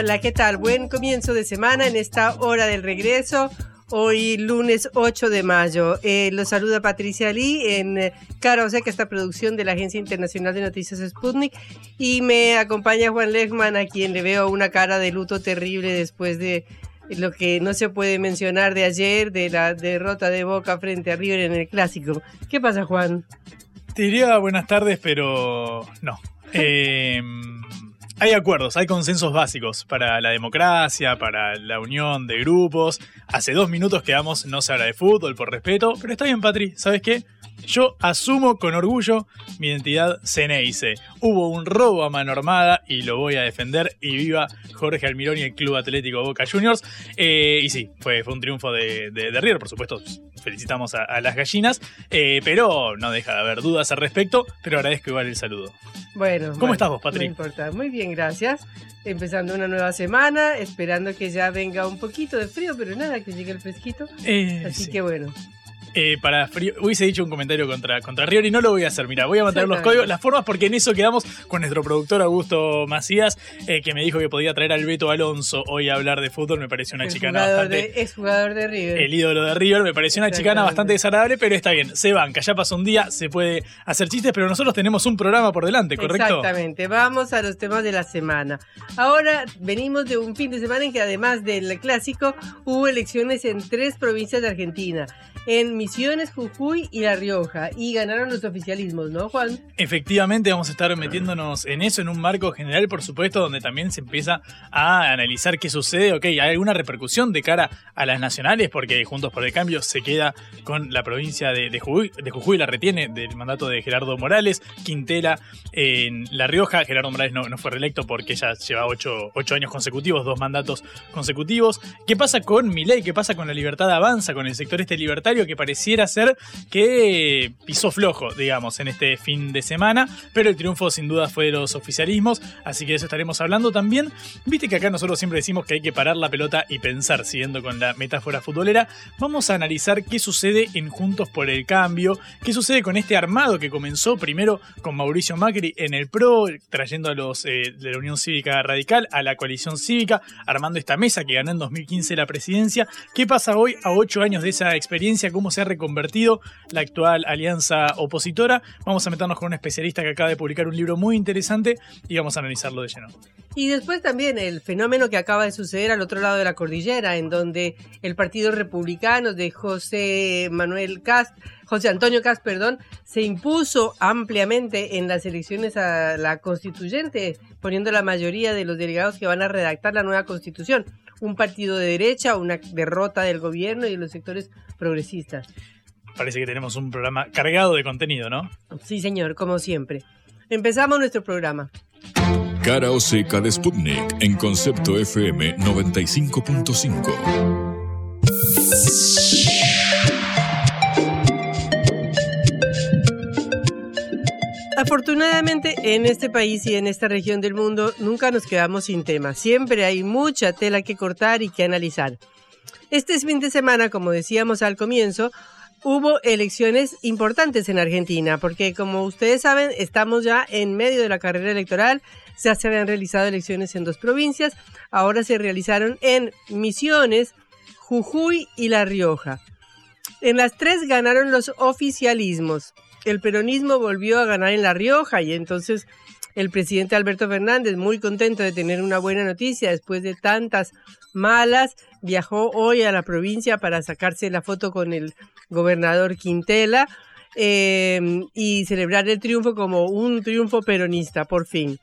Hola, ¿qué tal? Buen comienzo de semana en esta hora del regreso. Hoy lunes 8 de mayo. Eh, los saluda Patricia Lee en eh, Cara o Seca, esta producción de la Agencia Internacional de Noticias Sputnik. Y me acompaña Juan Lechman, a quien le veo una cara de luto terrible después de lo que no se puede mencionar de ayer, de la derrota de Boca frente a River en el Clásico. ¿Qué pasa, Juan? Te diría buenas tardes, pero no. Eh, hay acuerdos, hay consensos básicos para la democracia, para la unión de grupos. Hace dos minutos quedamos, no se habla de fútbol por respeto, pero está bien, Patri, ¿sabes qué? Yo asumo con orgullo mi identidad Ceneice. Hubo un robo a mano armada y lo voy a defender. Y viva Jorge Almirón y el Club Atlético Boca Juniors. Eh, y sí, fue, fue un triunfo de, de, de River, por supuesto. Felicitamos a, a las gallinas. Eh, pero no deja de haber dudas al respecto. Pero agradezco igual el saludo. Bueno, ¿Cómo bueno, estás vos, Patri? No importa. Muy bien, gracias. Empezando una nueva semana, esperando que ya venga un poquito de frío, pero nada, que llegue el fresquito. Eh, Así sí. que bueno. Eh, para frío, hubiese dicho un comentario contra, contra River y no lo voy a hacer. Mira, voy a mantener los códigos, las formas, porque en eso quedamos con nuestro productor Augusto Macías, eh, que me dijo que podía traer al Beto Alonso hoy a hablar de fútbol. Me pareció una el chicana bastante. de, es jugador de River. El ídolo de River me pareció una chicana bastante desagradable, pero está bien, se banca, ya pasó un día, se puede hacer chistes, pero nosotros tenemos un programa por delante, ¿correcto? Exactamente, vamos a los temas de la semana. Ahora venimos de un fin de semana en que además del clásico hubo elecciones en tres provincias de Argentina, en Misiones, Jujuy y La Rioja, y ganaron los oficialismos, ¿no, Juan? Efectivamente, vamos a estar metiéndonos en eso, en un marco general, por supuesto, donde también se empieza a analizar qué sucede. Ok, ¿hay alguna repercusión de cara a las nacionales? Porque Juntos por el Cambio se queda con la provincia de, Jujuy, de Jujuy la retiene del mandato de Gerardo Morales. Quintela en La Rioja. Gerardo Morales no, fue reelecto porque ella lleva ocho, ocho años consecutivos, dos mandatos consecutivos. ¿Qué pasa con Milei? ¿Qué pasa con la libertad avanza, con el sector este libertario que pareciera ser que pisó flojo, digamos, en este fin de semana? Pero el triunfo sin duda fue de los oficialismos, así que de eso estaremos hablando también. Viste que acá nosotros siempre decimos que hay que parar la pelota y pensar, siguiendo con la metáfora futbolera. Vamos a analizar qué sucede en Juntos por el Cambio, qué sucede con este armado que comenzó primero con Mauricio Macri en el PRO, trayendo a los eh, de la Unión Cívica Radical a la coalición cívica, armando esta mesa que ganó en 2015 la presidencia. ¿Qué pasa hoy a ocho años de esa experiencia? ¿Cómo se ha reconvertido la actual alianza opositora? Vamos a meternos con un especialista que acaba de publicar un libro muy interesante y vamos a analizarlo de lleno. Y después también el fenómeno que acaba de suceder al otro lado de la cordillera, en donde el Partido Republicano de José Manuel Cast, José Antonio Cast, perdón, se impuso ampliamente en las elecciones a la constituyente, poniendo la mayoría de los delegados que van a redactar la nueva constitución. Un partido de derecha, una derrota del gobierno y de los sectores progresistas. Parece que tenemos un programa cargado de contenido, ¿no? Sí, señor, como siempre. Empezamos nuestro programa. Cara o seca de Sputnik en Concepto FM 95.5. Afortunadamente en este país y en esta región del mundo nunca nos quedamos sin tema. Siempre hay mucha tela que cortar y que analizar. Este fin de semana, como decíamos al comienzo, hubo elecciones importantes en Argentina, porque como ustedes saben, estamos ya en medio de la carrera electoral. Ya se habían realizado elecciones en dos provincias, ahora se realizaron en Misiones, Jujuy y La Rioja. En las tres ganaron los oficialismos. El peronismo volvió a ganar en La Rioja y entonces El presidente Alberto Fernández, muy contento de tener una buena noticia después de tantas malas, viajó hoy a la provincia para sacarse la foto con el gobernador Quintela eh, y celebrar el triunfo como un triunfo peronista, por fin.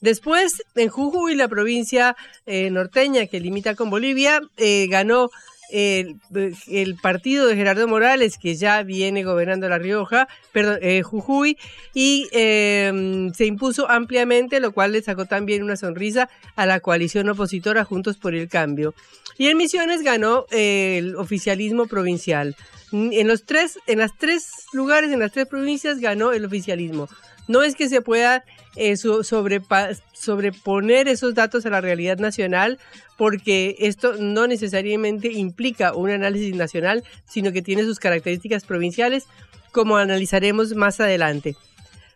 Después, en Jujuy, la provincia eh, norteña que limita con Bolivia, eh, ganó el, partido de Gerardo Morales, que ya viene gobernando La Rioja, perdón, eh, Jujuy, y eh, se impuso ampliamente, lo cual le sacó también una sonrisa a la coalición opositora Juntos por el Cambio. Y en Misiones ganó eh, el oficialismo provincial. En los tres, en las tres lugares, en las tres provincias ganó el oficialismo. No es que se pueda eh, sobreponer esos datos a la realidad nacional, porque esto no necesariamente implica un análisis nacional, sino que tiene sus características provinciales, como analizaremos más adelante.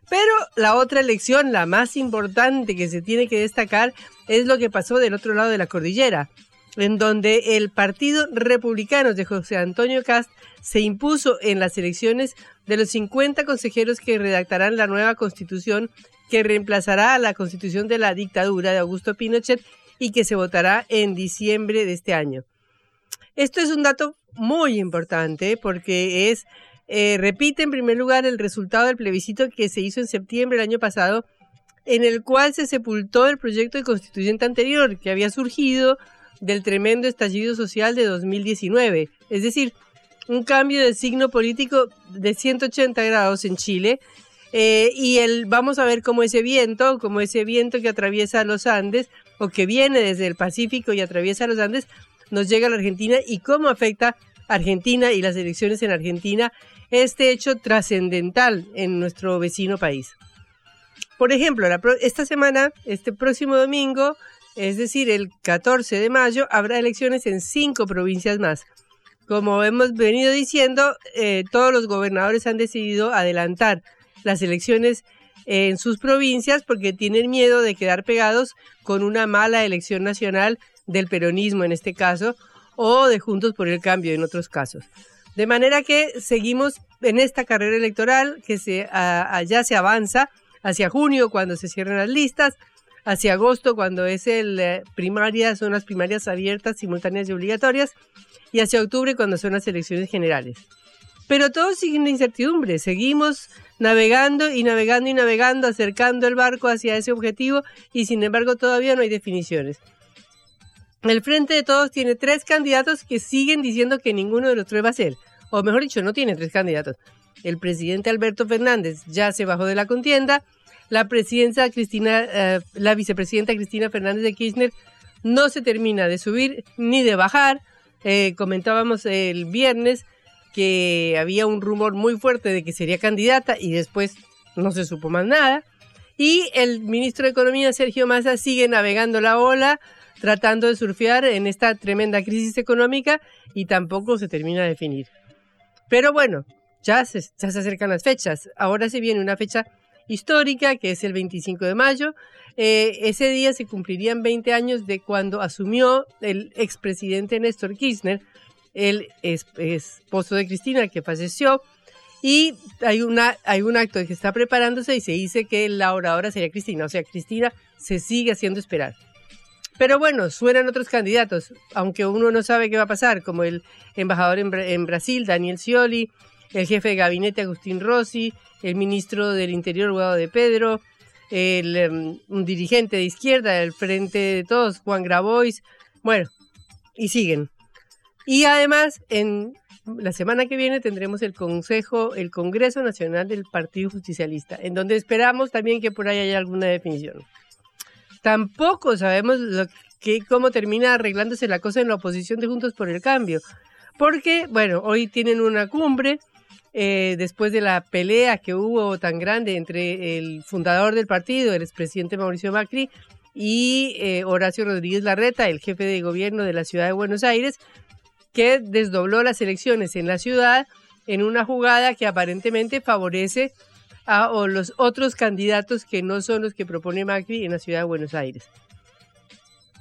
Pero la otra elección, la más importante que se tiene que destacar, es lo que pasó del otro lado de la cordillera, en donde el Partido Republicano de José Antonio Cast se impuso en las elecciones de los 50 consejeros que redactarán la nueva constitución que reemplazará a la constitución de la dictadura de Augusto Pinochet y que se votará en diciembre de este año. Esto es un dato muy importante porque es, eh, repite en primer lugar el resultado del plebiscito que se hizo en septiembre del año pasado, en el cual se sepultó el proyecto de constituyente anterior que había surgido del tremendo estallido social de 2019. Es decir, un cambio de signo político de 180 grados en Chile. Eh, y el, vamos a ver cómo ese viento, como ese viento que atraviesa los Andes o que viene desde el Pacífico y atraviesa los Andes, nos llega a la Argentina y cómo afecta a Argentina y las elecciones en Argentina este hecho trascendental en nuestro vecino país. Por ejemplo, esta semana, este próximo domingo, es decir, el 14 de mayo, habrá elecciones en cinco provincias más. Como hemos venido diciendo, eh, todos los gobernadores han decidido adelantar las elecciones en sus provincias porque tienen miedo de quedar pegados con una mala elección nacional del peronismo en este caso o de Juntos por el Cambio en otros casos. De manera que seguimos en esta carrera electoral que se, ya se avanza hacia junio cuando se cierran las listas, hacia agosto cuando es el eh, primaria, son las primarias abiertas, simultáneas y obligatorias, y hacia octubre cuando son las elecciones generales. Pero todo sigue en incertidumbre, seguimos navegando y navegando y navegando, acercando el barco hacia ese objetivo y sin embargo todavía no hay definiciones. El Frente de Todos tiene tres candidatos que siguen diciendo que ninguno de los tres va a ser, o mejor dicho, no tiene tres candidatos. El presidente Alberto Fernández ya se bajó de la contienda, la Cristina, eh, la vicepresidenta Cristina Fernández de Kirchner no se termina de subir ni de bajar, eh, comentábamos el viernes que había un rumor muy fuerte de que sería candidata y después no se supo más nada. Y el ministro de Economía, Sergio Massa, sigue navegando la ola, tratando de surfear en esta tremenda crisis económica y tampoco se termina de definir. Pero bueno, ya se acercan las fechas. Ahora se viene una fecha histórica, que es el 25 de mayo. Eh, ese día se cumplirían 20 años de cuando asumió el expresidente Néstor Kirchner, el esposo de Cristina, que falleció. Y hay, una, hay un acto que está preparándose y se dice que la oradora sería Cristina. O sea, Cristina se sigue haciendo esperar. Pero bueno, suenan otros candidatos, aunque uno no sabe qué va a pasar, como el embajador en, en Brasil, Daniel Scioli, el jefe de gabinete Agustín Rossi, el ministro del Interior Guado de Pedro, el, em, un dirigente de izquierda del Frente de Todos, Juan Grabois, bueno, y siguen. Y además, en la semana que viene tendremos el Consejo, el Congreso Nacional del Partido Justicialista, en donde esperamos también que por ahí haya alguna definición. Tampoco sabemos lo cómo termina arreglándose la cosa en la oposición de Juntos por el Cambio, porque, bueno, hoy tienen una cumbre eh, después de la pelea que hubo tan grande entre el fundador del partido, el expresidente Mauricio Macri, y eh, Horacio Rodríguez Larreta, el jefe de gobierno de la ciudad de Buenos Aires, que desdobló las elecciones en la ciudad en una jugada que aparentemente favorece a los otros candidatos que no son los que propone Macri en la ciudad de Buenos Aires.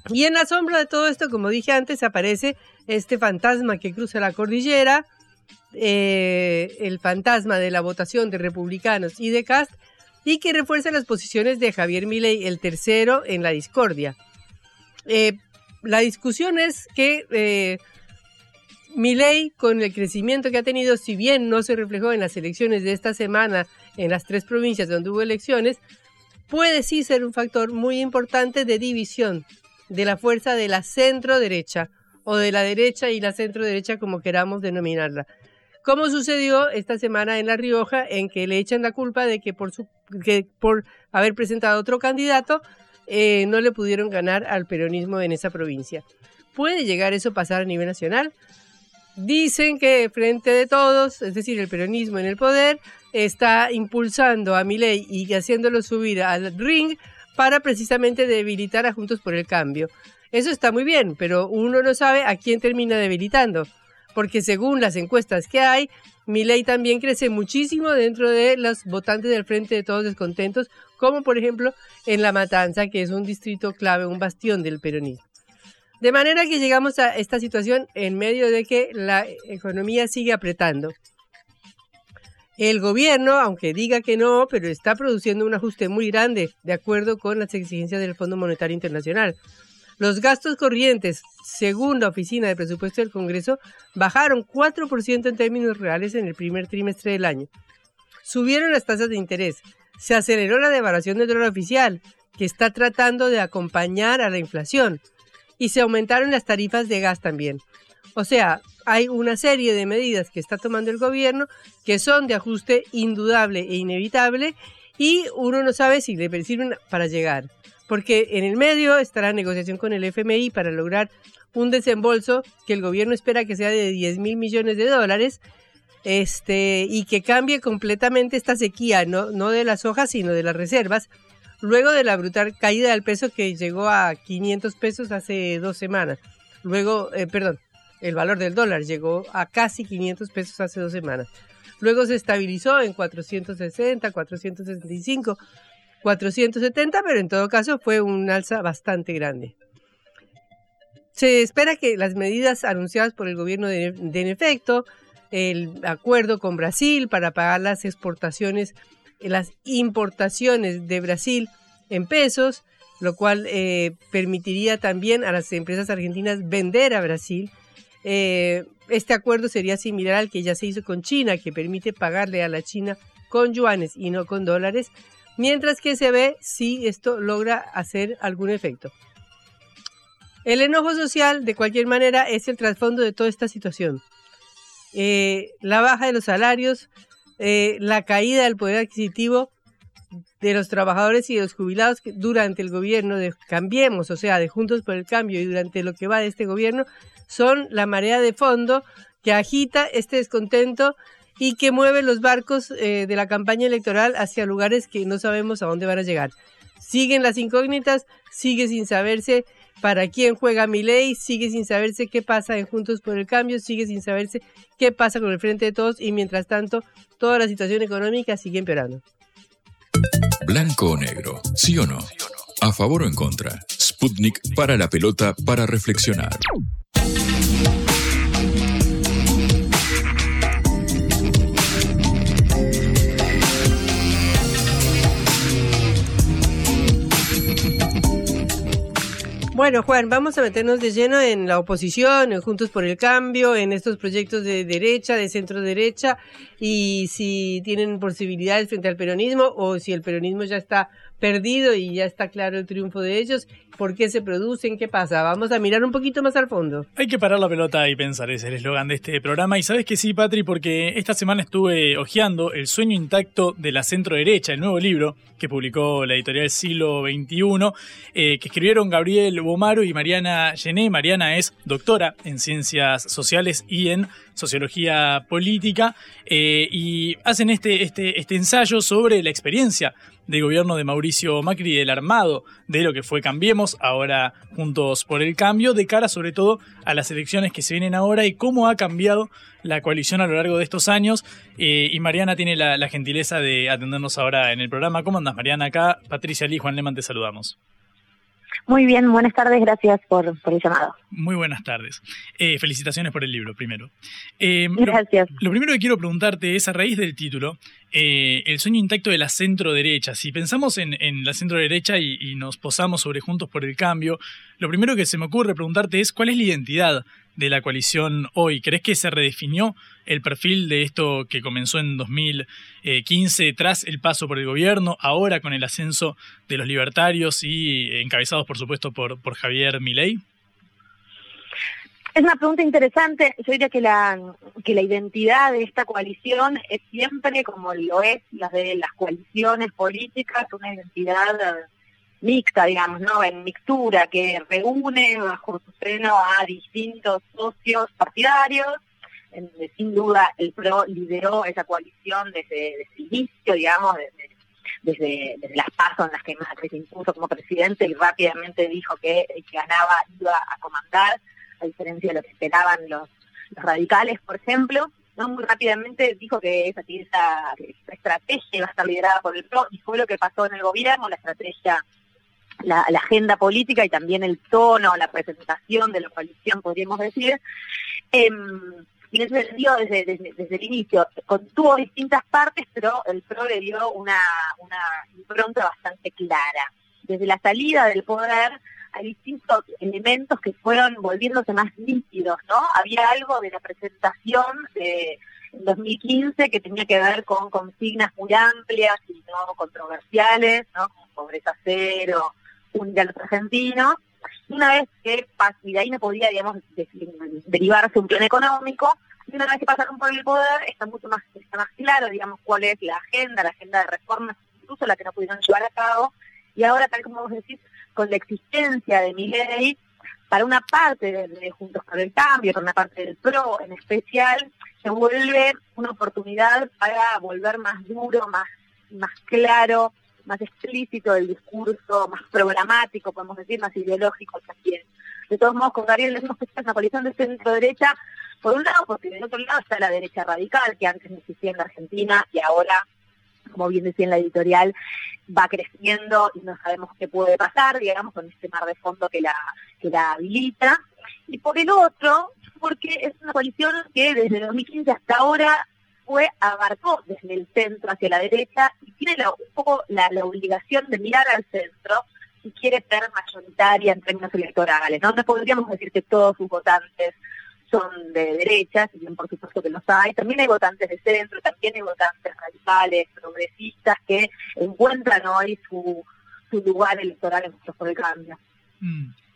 Y en la sombra de todo esto, como dije antes, aparece este fantasma que cruza la cordillera, eh, el fantasma de la votación de republicanos y de Cast y que refuerza las posiciones de Javier Milei, el tercero en la discordia. Eh, la discusión es que eh, Milei, con el crecimiento que ha tenido, si bien no se reflejó en las elecciones de esta semana en las tres provincias donde hubo elecciones, puede sí ser un factor muy importante de división de la fuerza de la centro derecha o de la derecha y la centro derecha como queramos denominarla. Como sucedió esta semana en La Rioja, en que le echan la culpa de que por, su, que por haber presentado otro candidato eh, no le pudieron ganar al peronismo en esa provincia. ¿Puede llegar eso a pasar a nivel nacional? Dicen que frente de todos, es decir, el peronismo en el poder, está impulsando a Milei y haciéndolo subir al ring para precisamente debilitar a Juntos por el Cambio. Eso está muy bien, pero uno no sabe a quién termina debilitando, porque según las encuestas que hay, Milei también crece muchísimo dentro de los votantes del Frente de Todos Descontentos, como por ejemplo en La Matanza, que es un distrito clave, un bastión del peronismo. De manera que llegamos a esta situación en medio de que la economía sigue apretando. El gobierno, aunque diga que no, pero está produciendo un ajuste muy grande de acuerdo con las exigencias del Fondo Monetario Internacional. Los gastos corrientes, según la Oficina de Presupuesto del Congreso, bajaron 4% en términos reales en el primer trimestre del año. Subieron las tasas de interés. Se aceleró la devaluación del dólar oficial, que está tratando de acompañar a la inflación. Y se aumentaron las tarifas de gas también. O sea, hay una serie de medidas que está tomando el gobierno que son de ajuste indudable e inevitable y uno no sabe si le sirven para llegar porque en el medio está la negociación con el FMI para lograr un desembolso que el gobierno espera que sea de 10 mil millones de dólares este, y que cambie completamente esta sequía, no, no de las hojas, sino de las reservas, luego de la brutal caída del peso que llegó a 500 pesos hace dos semanas. Luego, eh, perdón, el valor del dólar llegó a casi 500 pesos hace dos semanas. Luego se estabilizó en 460, 465 470, pero en todo caso fue un alza bastante grande. Se espera que las medidas anunciadas por el gobierno den efecto, el acuerdo con Brasil para pagar las exportaciones, las importaciones de Brasil en pesos, lo cual eh, permitiría también a las empresas argentinas vender a Brasil. Eh, este acuerdo sería similar al que ya se hizo con China, que permite pagarle a la China con yuanes y no con dólares, mientras que se ve si esto logra hacer algún efecto. El enojo social, de cualquier manera, es el trasfondo de toda esta situación. Eh, la baja de los salarios, eh, la caída del poder adquisitivo de los trabajadores y de los jubilados durante el gobierno de Cambiemos, o sea, de Juntos por el Cambio y durante lo que va de este gobierno, son la marea de fondo que agita este descontento y que mueve los barcos eh, de la campaña electoral hacia lugares que no sabemos a dónde van a llegar. Siguen las incógnitas, sigue sin saberse para quién juega mi ley, sigue sin saberse qué pasa en Juntos por el Cambio, sigue sin saberse qué pasa con el Frente de Todos y mientras tanto toda la situación económica sigue empeorando. Blanco o negro, sí o no. A favor o en contra. Sputnik para la pelota para reflexionar. Bueno, Juan, vamos a meternos de lleno en la oposición, en Juntos por el Cambio, en estos proyectos de derecha, de centro derecha, y si tienen posibilidades frente al peronismo o si el peronismo ya está perdido y ya está claro el triunfo de ellos, por qué se producen, qué pasa. Vamos a mirar un poquito más al fondo. Hay que parar la pelota y pensar, es el eslogan de este programa. Y sabes que sí, Patri, porque esta semana estuve hojeando El sueño intacto de la centro derecha, el nuevo libro que publicó la editorial Siglo XXI, eh, que escribieron Gabriel Bomaro y Mariana Gené. Mariana es doctora en ciencias sociales y en sociología política, eh, y hacen este, este, este ensayo sobre la experiencia del gobierno de Mauricio Macri y del armado de lo que fue Cambiemos, ahora Juntos por el Cambio, de cara sobre todo a las elecciones que se vienen ahora y cómo ha cambiado la coalición a lo largo de estos años. Eh, y Mariana tiene la, gentileza de atendernos ahora en el programa. ¿Cómo andas, Mariana? Acá Patricia Lee Juan Leman te saludamos. Muy bien, buenas tardes, gracias por, por el llamado. Muy buenas tardes. Eh, felicitaciones por el libro, primero. Eh, gracias. Lo, primero que quiero preguntarte es, a raíz del título, eh, el sueño intacto de la centro-derecha. Si pensamos en, en la centro-derecha y, y, nos posamos sobre Juntos por el Cambio, lo primero que se me ocurre preguntarte es, ¿cuál es la identidad de la coalición hoy? ¿Crees que se redefinió el perfil de esto que comenzó en 2015 tras el paso por el gobierno, ahora con el ascenso de los libertarios y encabezados, por supuesto, por, Javier Milei? Es una pregunta interesante. Yo diría que la, que la identidad de esta coalición es siempre, como lo es la de las coaliciones políticas, una identidad mixta, digamos, ¿no? En mixtura, que reúne bajo su seno a distintos socios partidarios. En, sin duda, el PRO lideró esa coalición desde, desde el inicio, digamos, desde, desde, las pasos en las que Macri se impuso como presidente y rápidamente dijo que el que ganaba iba a comandar, a diferencia de lo que esperaban los, los radicales, por ejemplo. ¿no? Muy rápidamente dijo que esa, esa, esa estrategia iba a estar liderada por el PRO y fue lo que pasó en el gobierno, la estrategia la, la, agenda política y también el tono, la presentación de la coalición, podríamos decir. Eh, y en ese sentido, desde, desde, el inicio, contuvo distintas partes, pero el PRO le dio una, una impronta bastante clara. Desde la salida del poder hay distintos elementos que fueron volviéndose más nítidos, ¿no? Había algo de la presentación de en 2015 que tenía que ver con consignas muy amplias y no controversiales, ¿no? Como pobreza cero, a los argentinos. Una vez que y de ahí no podía, digamos, de, derivarse un plan económico, y una vez que pasaron por el poder, está mucho más, está más claro, digamos, cuál es la agenda, la agenda de reformas, incluso la que no pudieron llevar a cabo, y ahora, tal como vos decís, con la existencia de mi ley, para una parte de, de, Juntos por el Cambio, para una parte del PRO en especial, se vuelve una oportunidad para volver más duro, más, más claro, más explícito del discurso, más programático, podemos decir, más ideológico también. De todos modos, con Gabriel decimos que es una coalición de centro-derecha, por un lado, porque del otro lado está la derecha radical, que antes no existía en la Argentina y ahora, como bien decía en la editorial, va creciendo y no sabemos qué puede pasar, digamos, con este mar de fondo que la, que la habilita. Y por el otro, porque es una coalición que desde 2015 hasta ahora fue, abarcó desde el centro hacia la derecha y tiene un poco la, obligación de mirar al centro si quiere ser mayoritaria en términos electorales. ¿no? no podríamos decir que todos sus votantes son de derecha, si bien por supuesto que los hay. También hay votantes de centro, también hay votantes radicales, progresistas, que encuentran hoy su, lugar electoral en Juntos por el Cambio.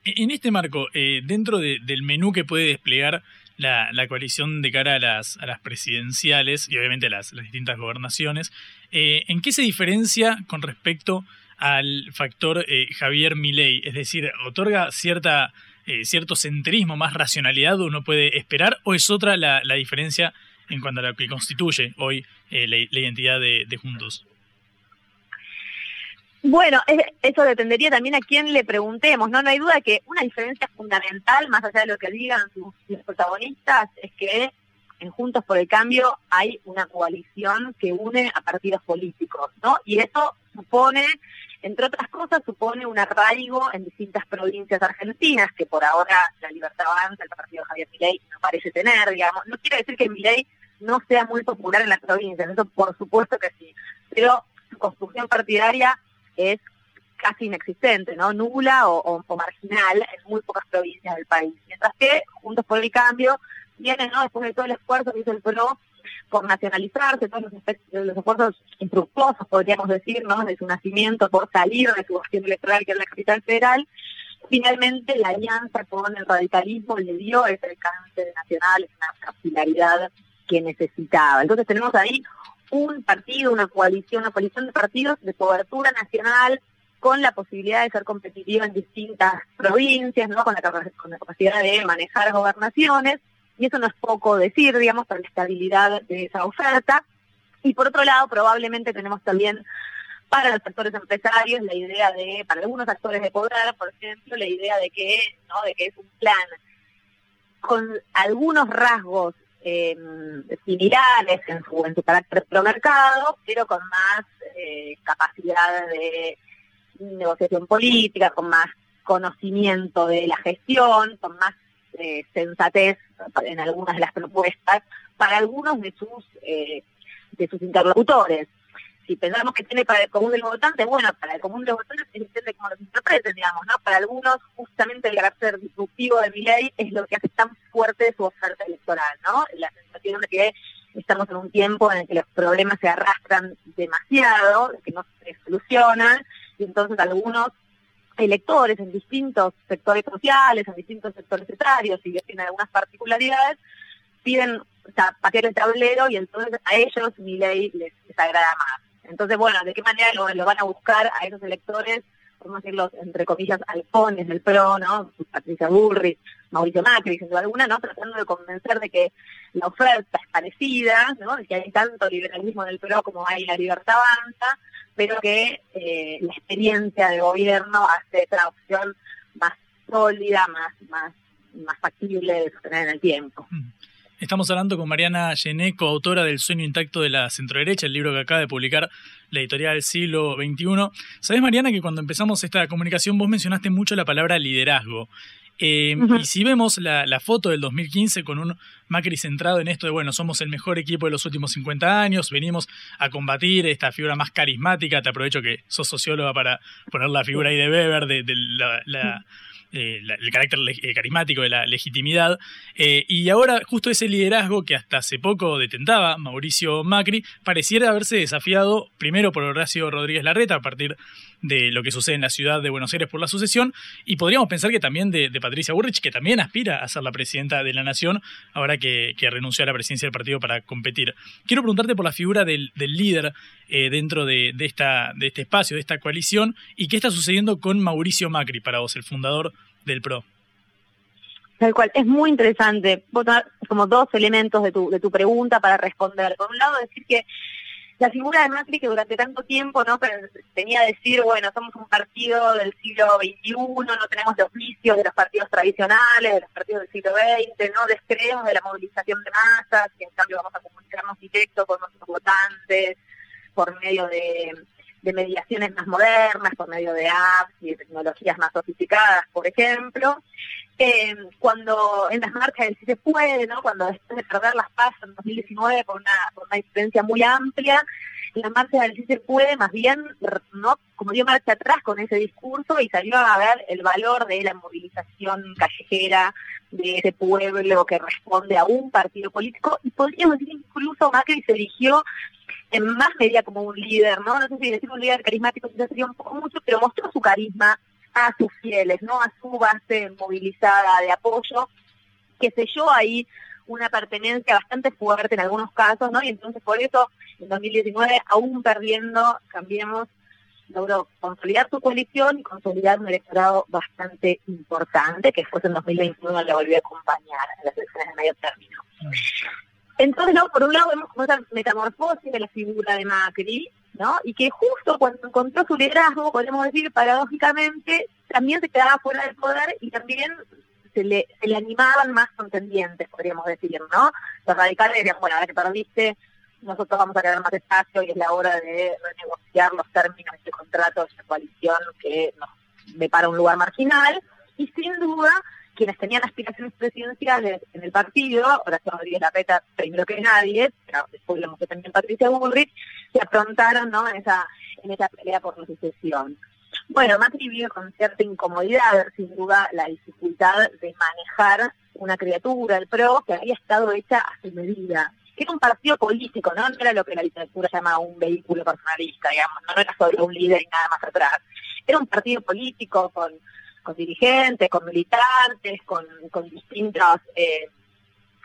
En este marco, eh, dentro de, del menú que puede desplegar la, coalición de cara a las, a las presidenciales y obviamente a las, distintas gobernaciones, eh, ¿en qué se diferencia con respecto al factor eh, Javier Milei? Es decir, ¿otorga cierta, eh, cierto centrismo, más racionalidad uno puede esperar o es otra la, la diferencia en cuanto a lo que constituye hoy la, identidad de, de Juntos? Bueno, eso dependería también a quién le preguntemos, ¿no? No hay duda que una diferencia fundamental, más allá de lo que digan sus, protagonistas, es que en Juntos por el Cambio hay una coalición que une a partidos políticos, ¿no? Y eso supone, entre otras cosas, supone un arraigo en distintas provincias argentinas, que por ahora la Libertad Avanza, el partido de Javier Milei, no parece tener, digamos. No quiere decir que Milei no sea muy popular en las provincias, eso por supuesto que sí, pero su construcción partidaria es casi inexistente, ¿no? Nula o, o, o, marginal en muy pocas provincias del país. Mientras que Juntos por el Cambio tiene, ¿no? Después de todo el esfuerzo que hizo el PRO por nacionalizarse, todos los, los esfuerzos infructuosos, podríamos decir, ¿no? De su nacimiento, por salir de su gestión electoral, que es la capital federal, finalmente la alianza con el radicalismo le dio ese alcance nacional, esa capilaridad que necesitaba. Entonces tenemos ahí un partido, una coalición, una coalición de partidos de cobertura nacional con la posibilidad de ser competitiva en distintas provincias, ¿no? Con la, con la capacidad de manejar gobernaciones, y eso no es poco decir, digamos, para la estabilidad de esa oferta. Y por otro lado, probablemente tenemos también para los sectores empresarios la idea de, para algunos actores de poder, por ejemplo, la idea de que, ¿no? de que es un plan con algunos rasgos eh, similares en su, en su carácter promercado, pero con más eh, capacidad de negociación política, con más conocimiento de la gestión, con más eh, sensatez en algunas de las propuestas para algunos de sus eh, de sus interlocutores. Si pensamos que tiene para el común del votante, bueno, para el común de los votantes depende cómo los interpreten, digamos, ¿no? Para algunos, justamente el carácter disruptivo de mi ley es lo que hace tan fuerte su oferta electoral, ¿no? La sensación de que estamos en un tiempo en el que los problemas se arrastran demasiado, que no se solucionan, y entonces algunos electores en distintos sectores sociales, en distintos sectores etarios, y tienen algunas particularidades, piden o sea, patear el tablero y entonces a ellos mi ley les, agrada más. Entonces, bueno, ¿de qué manera lo, van a buscar a esos electores? Podemos decirlos, entre comillas, halcones del PRO, ¿no? Patricia Burri, Mauricio Macri, sin duda alguna, ¿no? Tratando de convencer de que la oferta es parecida, ¿no? De que hay tanto liberalismo en el PRO como hay la libertad avanza, pero que eh, la experiencia de gobierno hace esa opción más sólida, más, más, más factible de sostener en el tiempo. Mm. Estamos hablando con Mariana Geneco, autora del Sueño Intacto de la Centroderecha, el libro que acaba de publicar la editorial del siglo XXI. Sabes, Mariana, que cuando empezamos esta comunicación vos mencionaste mucho la palabra liderazgo. Eh, y si vemos la, foto del 2015 con un Macri centrado en esto de, bueno, somos el mejor equipo de los últimos 50 años, venimos a combatir esta figura más carismática, te aprovecho que sos socióloga para poner la figura ahí de Weber, de, la eh, el carácter eh, carismático de la legitimidad. Eh, y ahora justo ese liderazgo que hasta hace poco detentaba Mauricio Macri pareciera haberse desafiado primero por Horacio Rodríguez Larreta a partir de lo que sucede en la ciudad de Buenos Aires por la sucesión y podríamos pensar que también de, Patricia Burrich, que también aspira a ser la presidenta de la nación ahora que, renunció a la presidencia del partido para competir. Quiero preguntarte por la figura del, líder dentro de, esta, de este espacio, de esta coalición y qué está sucediendo con Mauricio Macri para vos, el fundador del PRO. Tal cual, es muy interesante. como dos elementos de tu, de tu pregunta para responder. Por un lado, decir que la figura de Macri que durante tanto tiempo no tenía decir, bueno, somos un partido del siglo XXI, no tenemos los vicios de los partidos tradicionales, de los partidos del siglo XX, no descreemos de la movilización de masas, que en cambio vamos a comunicarnos directo con nuestros votantes por medio de de mediaciones más modernas, por medio de apps y de tecnologías más sofisticadas, por ejemplo. Eh, cuando en las marchas del sí se puede, ¿no? cuando después de perder las PAS en 2019 por una, por una diferencia muy amplia, la marcha del sí se puede más bien, ¿no? como dio marcha atrás con ese discurso y salió a ver el valor de la movilización callejera de ese pueblo que responde a un partido político y podríamos decir incluso Macri se eligió en más medida como un líder, ¿no? No sé si decir un líder carismático quizás sería un poco mucho, pero mostró su carisma a sus fieles, ¿no? A su base movilizada de apoyo, que selló ahí una pertenencia bastante fuerte en algunos casos, ¿no? Y entonces por eso en 2019, aún perdiendo, cambiemos, logró consolidar su coalición y consolidar un electorado bastante importante, que después en 2021 le volvió a acompañar en las elecciones de medio término. Mm. Entonces, ¿no? por un lado vemos como esa metamorfosis de la figura de Macri, ¿no? Y que justo cuando encontró su liderazgo, podemos decir paradójicamente, también se quedaba fuera del poder y también se le, se le animaban más contendientes, podríamos decir, ¿no? Los radicales dirían, bueno, ahora que perdiste, nosotros vamos a quedar más espacio y es la hora de renegociar los términos de este contrato de esta coalición que nos depara un lugar marginal. Y sin duda, quienes tenían aspiraciones presidenciales en el partido, Horacio Rodríguez Larreta primero que nadie, después lo mostró también Patricia Bullrich, se aprontaron ¿no? en, esa, en esa pelea por la sucesión. Bueno, Macri vive con cierta incomodidad, sin duda, la dificultad de manejar una criatura, el PRO, que había estado hecha a su medida. Era un partido político, ¿no? Era lo que la literatura llama un vehículo personalista, digamos, no era solo un líder y nada más atrás. Era un partido político con con dirigentes, con militantes, con, distintos eh,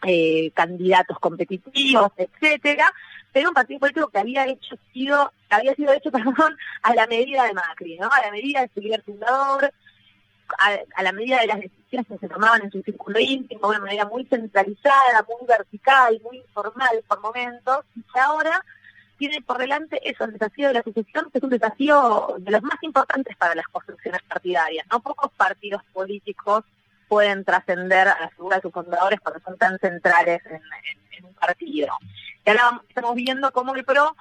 eh, candidatos competitivos, etcétera, pero un partido político que había hecho sido, había sido hecho, perdón, a la medida de Macri, ¿no? A la medida de su líder fundador, a, la medida de las decisiones que se tomaban en su círculo íntimo, de manera muy centralizada, muy vertical, muy informal por momentos, y ahora tiene por delante eso, el desafío de la sucesión, que es un desafío de los más importantes para las construcciones partidarias. No pocos partidos políticos pueden trascender a la figura de sus fundadores porque son tan centrales en, un partido. Y ahora estamos viendo cómo el PRO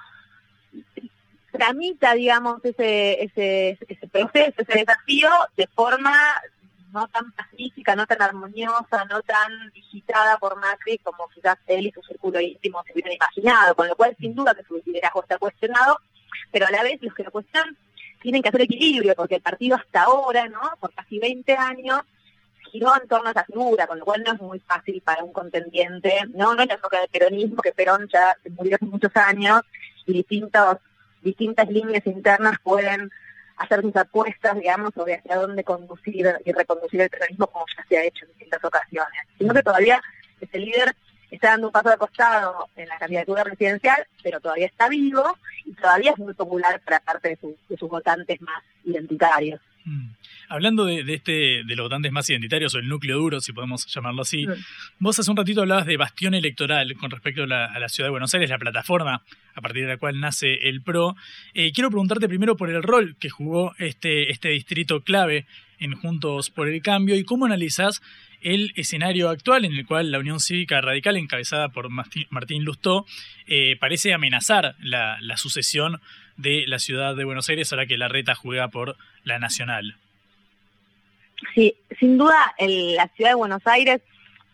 tramita, digamos, ese, ese, ese proceso, ese desafío de forma no tan pacífica, no tan armoniosa, no tan digitada por Macri como quizás él y su círculo íntimo se hubieran imaginado, con lo cual sin duda que su liderazgo está cuestionado, pero a la vez los que lo cuestionan tienen que hacer equilibrio, porque el partido hasta ahora, ¿no? Por casi 20 años, giró en torno a esa figura, con lo cual no es muy fácil para un contendiente, no, no es la época del peronismo, que Perón ya se murió hace muchos años, y distintas líneas internas pueden hacer sus apuestas, digamos, sobre hacia dónde conducir y reconducir el peronismo como ya se ha hecho en distintas ocasiones. Sino que todavía ese líder está dando un paso de costado en la candidatura presidencial, pero todavía está vivo y todavía es muy popular para parte de sus votantes más identitarios. Mm. Hablando de, este, de los votantes más identitarios o el núcleo duro, si podemos llamarlo así, vos hace un ratito hablabas de bastión electoral con respecto a la, ciudad de Buenos Aires, la plataforma a partir de la cual nace el PRO. Eh, quiero preguntarte primero por el rol que jugó este, este distrito clave en Juntos por el Cambio y cómo analizás el escenario actual en el cual la Unión Cívica Radical, encabezada por Martín Lustó, eh, parece amenazar la, la sucesión de la ciudad de Buenos Aires ahora que la reta juega por la Nacional. Sí, sin duda la ciudad de Buenos Aires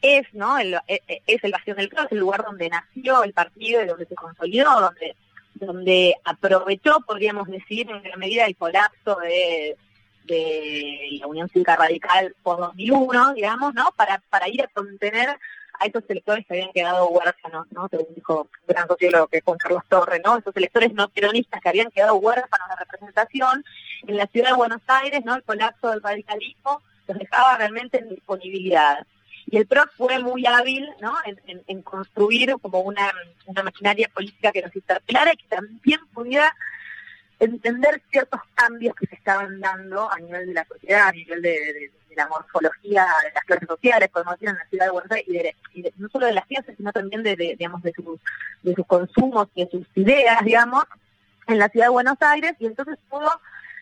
es, ¿no? El, e, e, es el bastión del PRO, es el lugar donde nació el partido y donde se consolidó, donde, donde aprovechó, podríamos decir, en gran medida el colapso de, de la Unión Cívica Radical por 2001, digamos, ¿no? Para, para ir a contener a esos electores que habían quedado huérfanos, ¿no? Según dijo gran sociólogo que Juan Carlos Torres, ¿no? Esos electores no peronistas que habían quedado huérfanos de representación en la ciudad de Buenos Aires, ¿no? El colapso del radicalismo los dejaba realmente en disponibilidad. Y el PRO fue muy hábil ¿no? en, construir como una, una maquinaria política que nos interpelara y que también pudiera entender ciertos cambios que se estaban dando a nivel de la sociedad, a nivel de de la morfología de las clases sociales, podemos decir, en la ciudad de Buenos Aires, y, no solo de las ciencias, sino también de, digamos, de sus, de consumos y de sus ideas, digamos, en la ciudad de Buenos Aires, y entonces pudo,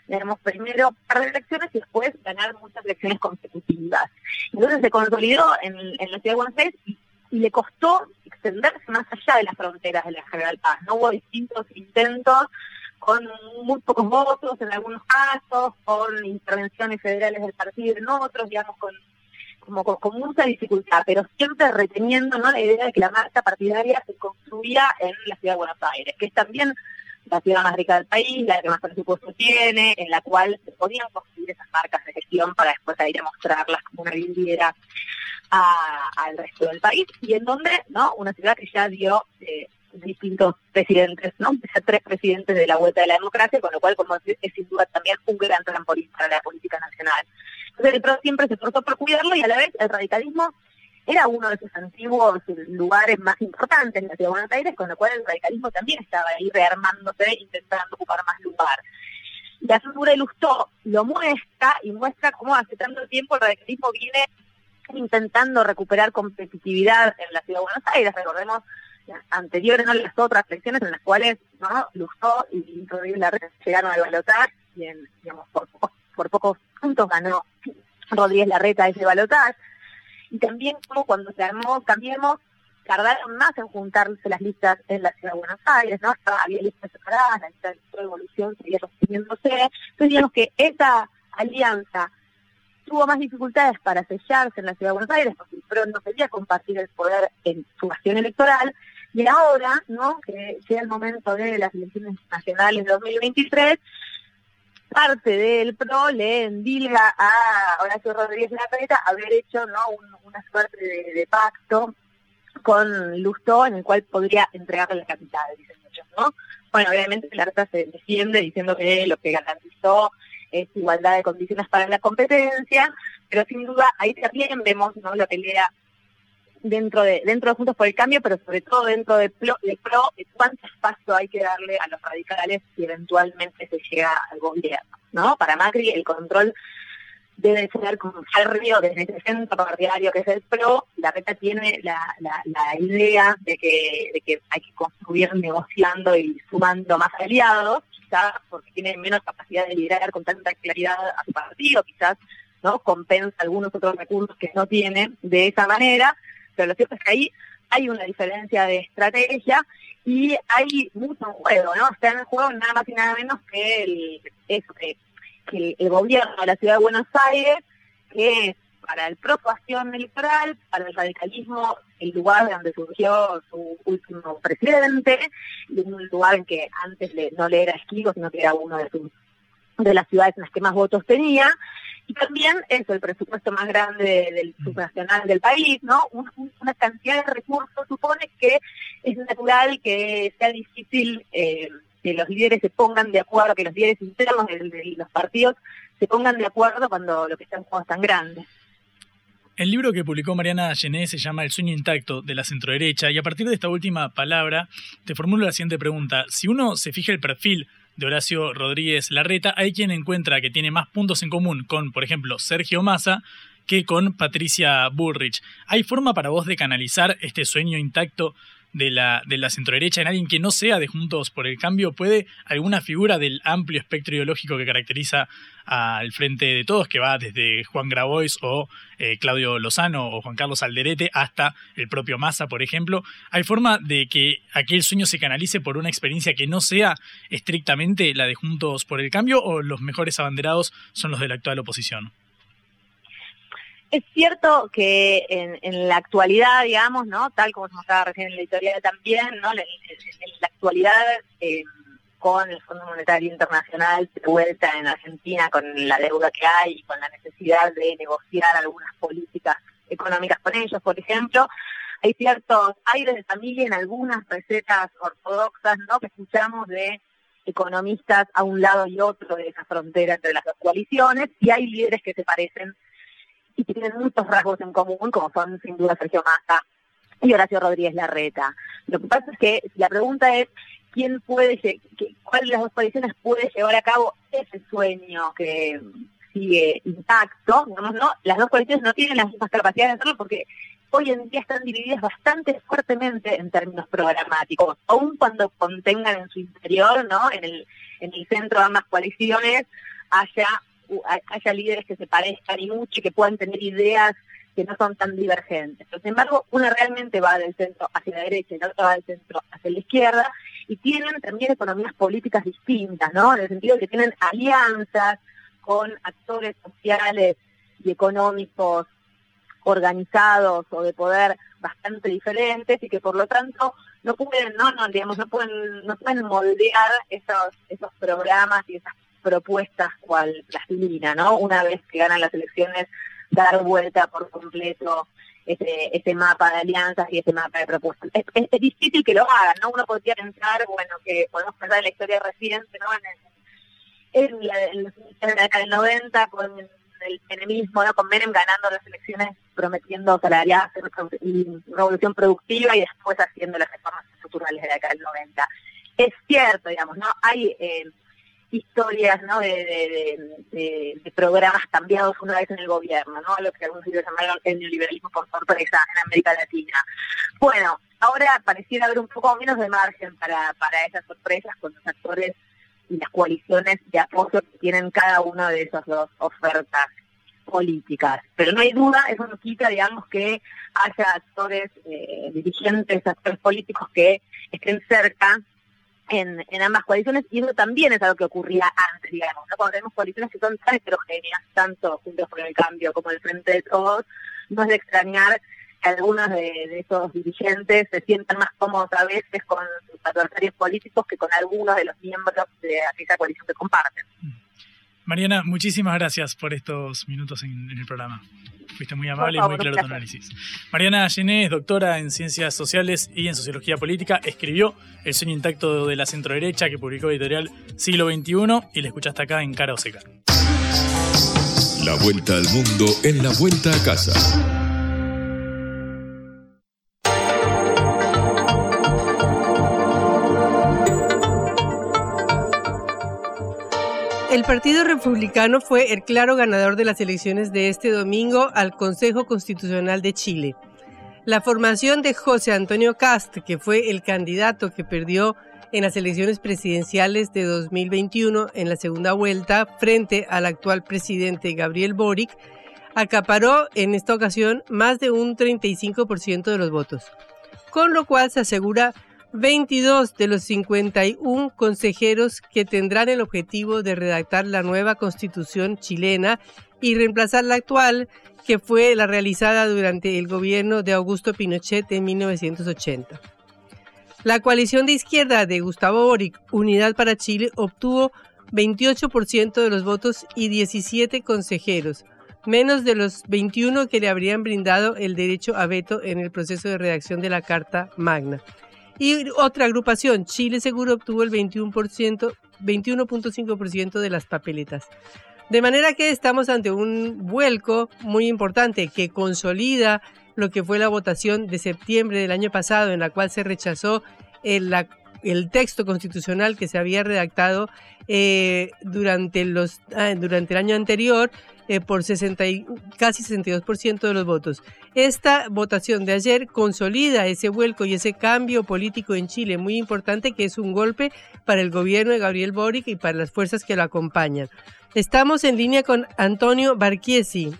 digamos, primero par de elecciones y después ganar muchas elecciones consecutivas. Entonces se consolidó en, en la ciudad de Buenos Aires y, y le costó extenderse más allá de las fronteras de la General Paz. No hubo distintos intentos con muy pocos votos en algunos casos, con intervenciones federales del partido en otros, digamos, con como con, mucha dificultad, pero siempre reteniendo ¿no? la idea de que la marca partidaria se construía en la ciudad de Buenos Aires, que es también la ciudad más rica del país, la que más presupuesto tiene, en la cual se podían construir esas marcas de gestión para después ir a mostrarlas como una vidriera al resto del país, y en donde, ¿no? Una ciudad que ya dio eh, distintos presidentes, ¿no? tres presidentes de la vuelta de la democracia, con lo cual, como es sin duda también un gran trampolín para la política nacional. Entonces el PRO siempre se esforzó por cuidarlo y a la vez el radicalismo era uno de sus antiguos lugares más importantes en la ciudad de Buenos Aires, con lo cual el radicalismo también estaba ahí rearmándose, intentando ocupar más lugar. La figura de Lustó lo muestra y muestra cómo hace tanto tiempo el radicalismo viene intentando recuperar competitividad en la ciudad de Buenos Aires. Recordemos anteriores, no las otras elecciones en las cuales no Lustó y Rodríguez Larreta llegaron al balotaje y en, digamos, por, por pocos puntos ganó Rodríguez Larreta ese balotaje. Y también como cuando se armó Cambiemos, tardaron más en juntarse las listas en la ciudad de Buenos Aires, ¿no? había listas separadas, la lista de evolución seguía sosteniéndose. Entonces digamos que esa alianza tuvo más dificultades para sellarse en la ciudad de Buenos Aires, porque el PRO no quería compartir el poder en su acción electoral, y ahora, ¿no? Que sea el momento de las elecciones nacionales de 2023, parte del PRO le endilga a Horacio Rodríguez Larreta haber hecho ¿no? una suerte de, pacto con Lustó en el cual podría entregarle la capital, dicen muchos, ¿no? Bueno, obviamente Larreta se defiende diciendo que lo que garantizó es igualdad de condiciones para la competencia, pero sin duda ahí también vemos ¿no? la pelea dentro de dentro de Juntos por el Cambio, pero sobre todo dentro de PRO, de PRO cuánto espacio hay que darle a los radicales si eventualmente se llega al gobierno. ¿no? Para Macri el control debe ser como férreo desde ese centro partidario que es el PRO. La RETA tiene la, la, la idea de que, de que hay que construir negociando y sumando más aliados, quizás porque tiene menos capacidad de liderar con tanta claridad a su partido, quizás no compensa algunos otros recursos que no tiene de esa manera pero lo cierto es que ahí hay una diferencia de estrategia y hay mucho en juego, ¿no? Está en juego nada más y nada menos que el, eso, que, el gobierno de la ciudad de Buenos Aires, que para el propio acción electoral, para el radicalismo, el lugar donde surgió su último presidente, un lugar en que antes le, no le era esquivo, sino que era uno de sus de las ciudades en las que más votos tenía, y también es el presupuesto más grande del subnacional del país, ¿no? una cantidad de recursos supone que es natural que sea difícil eh, que los líderes se pongan de acuerdo, que los líderes internos de, los partidos se pongan de acuerdo cuando lo que está en juego es tan grande. El libro que publicó Mariana Gené se llama El sueño intacto de la centroderecha y a partir de esta última palabra te formulo la siguiente pregunta. Si uno se fija el perfil de Horacio Rodríguez Larreta, hay quien encuentra que tiene más puntos en común con, por ejemplo, Sergio Massa que con Patricia Bullrich. ¿Hay forma para vos de canalizar este sueño intacto de la, de la centroderecha en alguien que no sea de Juntos por el Cambio? ¿Puede alguna figura del amplio espectro ideológico que caracteriza al Frente de Todos, que va desde Juan Grabois o eh, Claudio Lozano o Juan Carlos Alderete hasta el propio Massa, por ejemplo? ¿Hay forma de que aquel sueño se canalice por una experiencia que no sea estrictamente la de Juntos por el Cambio o los mejores abanderados son los de la actual oposición? Es cierto que en, la actualidad, digamos, ¿no? Tal como se mostraba recién en la editorial también, ¿no? En, la actualidad, eh, con el Fondo Monetario Internacional de vuelta en Argentina, con la deuda que hay y con la necesidad de negociar algunas políticas económicas con ellos, por ejemplo, hay ciertos aires de familia en algunas recetas ortodoxas, ¿no? Que escuchamos de economistas a un lado y otro de esa frontera entre las dos coaliciones, y hay líderes que se parecen y que tienen muchos rasgos en común, como son sin duda Sergio Massa y Horacio Rodríguez Larreta. Lo que pasa es que la pregunta es quién puede, cuál de las dos coaliciones puede llevar a cabo ese sueño que sigue intacto, digamos, ¿no? Las dos coaliciones no tienen las mismas capacidades de hacerlo porque hoy en día están divididas bastante fuertemente en términos programáticos, aun cuando contengan en su interior, ¿no? En el, en el centro de ambas coaliciones haya haya líderes que se parezcan y mucho y que puedan tener ideas que no son tan divergentes. sin embargo, una realmente va del centro hacia la derecha y la otra va del centro hacia la izquierda y tienen también economías políticas distintas, ¿no? En el sentido de que tienen alianzas con actores sociales y económicos organizados o de poder bastante diferentes y que por lo tanto no pueden, no, no, digamos, no pueden, no pueden moldear esos, esos programas y esas propuestas cual plastilina, ¿no? Una vez que ganan las elecciones, dar vuelta por completo ese, ese mapa de alianzas y ese mapa de propuestas. Es, difícil que lo hagan, ¿no? Uno podría pensar, bueno, que podemos pensar en la historia reciente, ¿no? En, en, la, en década del 90, con el feminismo, ¿no? Con Menem ganando las elecciones, prometiendo salarial y revolución productiva y después haciendo las reformas estructurales de la década del 90. Es cierto, digamos, ¿no? Hay... Eh, historias ¿no? de, programas cambiados una vez en el gobierno, ¿no? lo que algunos llamaron el neoliberalismo por sorpresa en América Latina. Bueno, ahora pareciera haber un poco menos de margen para, para esas sorpresas con los actores y las coaliciones de apoyo que tienen cada una de esas dos ofertas políticas. Pero no hay duda, eso no quita, digamos, que haya actores, eh, dirigentes, actores políticos que estén cerca en, ambas coaliciones y eso también es algo que ocurría antes, digamos, cuando tenemos coaliciones que son tan heterogéneas, tanto Juntos por el Cambio como el Frente de Todos, no es de extrañar que algunos de, esos dirigentes se sientan más cómodos a veces con sus adversarios políticos que con algunos de los miembros de aquella coalición que comparten. Mariana, muchísimas gracias por estos minutos en el programa. Fuiste muy amable y muy claro tu análisis. Mariana Gené es doctora en Ciencias Sociales y en Sociología Política. Escribió El sueño intacto de la centroderecha que publicó editorial Siglo XXI y la escuchaste acá en Cara o Seca. La vuelta al mundo en la vuelta a casa. El Partido Republicano fue el claro ganador de las elecciones de este domingo al Consejo Constitucional de Chile. La formación de José Antonio Cast, que fue el candidato que perdió en las elecciones presidenciales de 2021 en la segunda vuelta frente al actual presidente Gabriel Boric, acaparó en esta ocasión más de un 35% de los votos, con lo cual se asegura 22 de los 51 consejeros que tendrán el objetivo de redactar la nueva constitución chilena y reemplazar la actual, que fue la realizada durante el gobierno de Augusto Pinochet en 1980. La coalición de izquierda de Gustavo Boric, Unidad para Chile, obtuvo 28% de los votos y 17 consejeros, menos de los 21 que le habrían brindado el derecho a veto en el proceso de redacción de la Carta Magna. Y otra agrupación, Chile Seguro, obtuvo el 21%, 21.5% de las papeletas. De manera que estamos ante un vuelco muy importante que consolida lo que fue la votación de septiembre del año pasado, en la cual se rechazó el, texto constitucional que se había redactado eh, durante, los, ah, durante el año anterior eh, por 60 y, casi 62% de los votos. Esta votación de ayer consolida ese vuelco y ese cambio político en Chile muy importante que es un golpe para el gobierno de Gabriel Boric y para las fuerzas que lo acompañan. Estamos en línea con Antonio Barchiesi,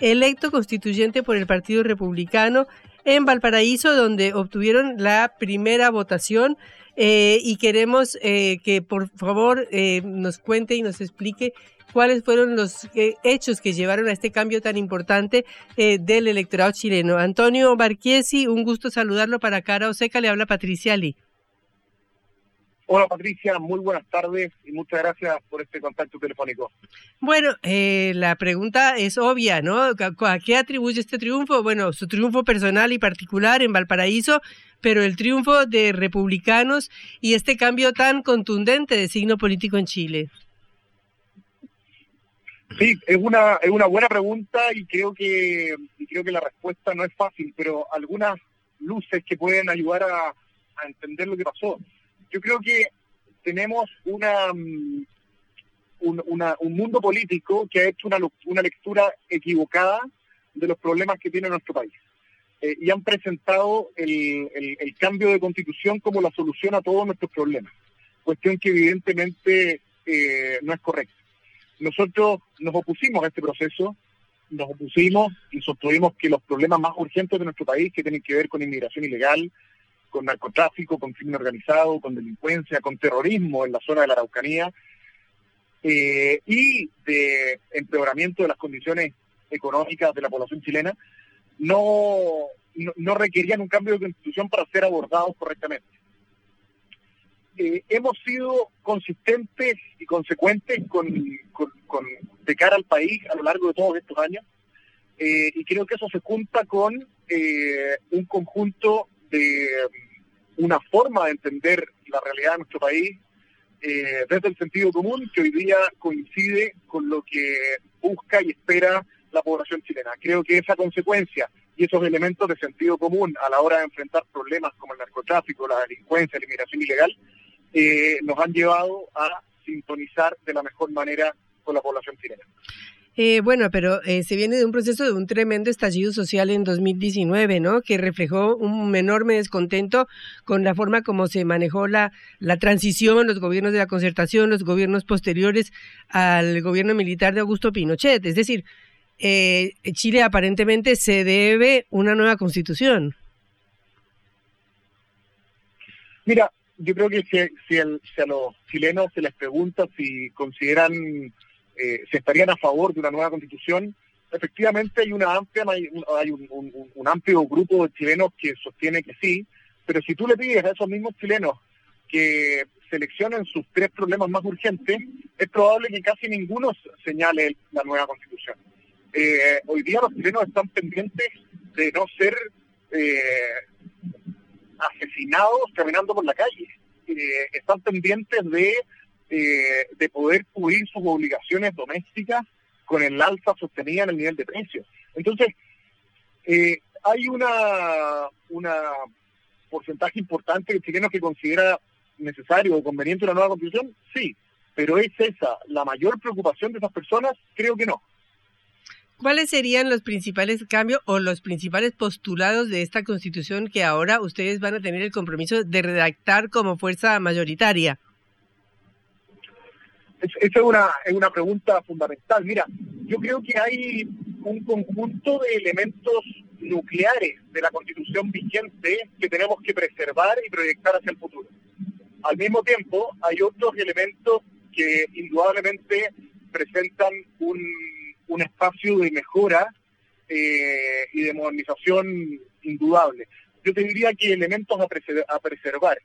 electo constituyente por el Partido Republicano en Valparaíso, donde obtuvieron la primera votación. Eh, y queremos eh, que por favor nos cuente y nos explique cuáles fueron los hechos que llevaron a este cambio tan importante del electorado chileno. Antonio Barchiesi, un gusto saludarlo para Cara Oseca, le habla Patricia Lee. Hola Patricia, muy buenas tardes y muchas gracias por este contacto telefónico. Bueno, eh, la pregunta es obvia, ¿no? ¿A qué atribuye este triunfo? Bueno, su triunfo personal y particular en Valparaíso, pero el triunfo de republicanos y este cambio tan contundente de signo político en Chile. Sí, es una, es una buena pregunta y creo que y creo que la respuesta no es fácil, pero algunas luces que pueden ayudar a, entender lo que pasó yo creo que tenemos una, mm, un mundo político que ha hecho una, una lectura equivocada de los problemas que tiene nuestro país. Eh, y han presentado el, el, cambio de constitución como la solución a todos nuestros problemas, cuestión que evidentemente eh, no es correcta. Nosotros nos opusimos a este proceso, nos opusimos y sostuvimos que los problemas más urgentes de nuestro país, que tienen que ver con inmigración ilegal, con narcotráfico, con crimen organizado, con delincuencia, con terrorismo en la zona de la Araucanía eh, y de empeoramiento de las condiciones económicas de la población chilena, no, no, requerían un cambio de constitución para ser abordados correctamente. Eh, hemos sido consistentes y consecuentes con, con, de cara al país a lo largo de todos estos años eh, y creo que eso se junta con un conjunto de una forma de entender la realidad de nuestro país eh, desde el sentido común que hoy día coincide con lo que busca y espera la población chilena. Creo que esa consecuencia y esos elementos de sentido común a la hora de enfrentar problemas como el narcotráfico, la delincuencia, la inmigración ilegal, eh, nos han llevado a sintonizar de la mejor manera con la población chilena. Eh, bueno, pero eh, se viene de un proceso de un tremendo estallido social en 2019, ¿no? Que reflejó un enorme descontento con la forma como se manejó la, la transición, los gobiernos de la concertación, los gobiernos posteriores al gobierno militar de Augusto Pinochet. Es decir, eh, Chile aparentemente se debe una nueva constitución. Mira, yo creo que si, si, si a los chilenos se les pregunta si consideran eh, se estarían a favor de una nueva constitución. Efectivamente hay una amplia hay un, amplio grupo de chilenos que sostiene que sí, pero si tú le pides a esos mismos chilenos que seleccionen sus tres problemas más urgentes, es probable que casi ninguno señale la nueva constitución. Eh, hoy día los chilenos están pendientes de no ser eh, asesinados caminando por la calle. están pendientes de eh, de poder cubrir sus obligaciones domésticas con el alza sostenida en el nivel de precios. Entonces, eh, hay una, una porcentaje importante de chilenos que considera necesario o conveniente una nueva constitución, sí, pero ¿es esa la mayor preocupación de esas personas? Creo que no. ¿Cuáles serían los principales cambios o los principales postulados de esta constitución que ahora ustedes van a tener el compromiso de redactar como fuerza mayoritaria? Esa es una, es una pregunta fundamental. Mira, yo creo que hay un conjunto de elementos nucleares de la constitución vigente que tenemos que preservar y proyectar hacia el futuro. Al mismo tiempo, hay otros elementos que indudablemente presentan un, un espacio de mejora eh, y de modernización indudable. Yo te diría que elementos a, preservar.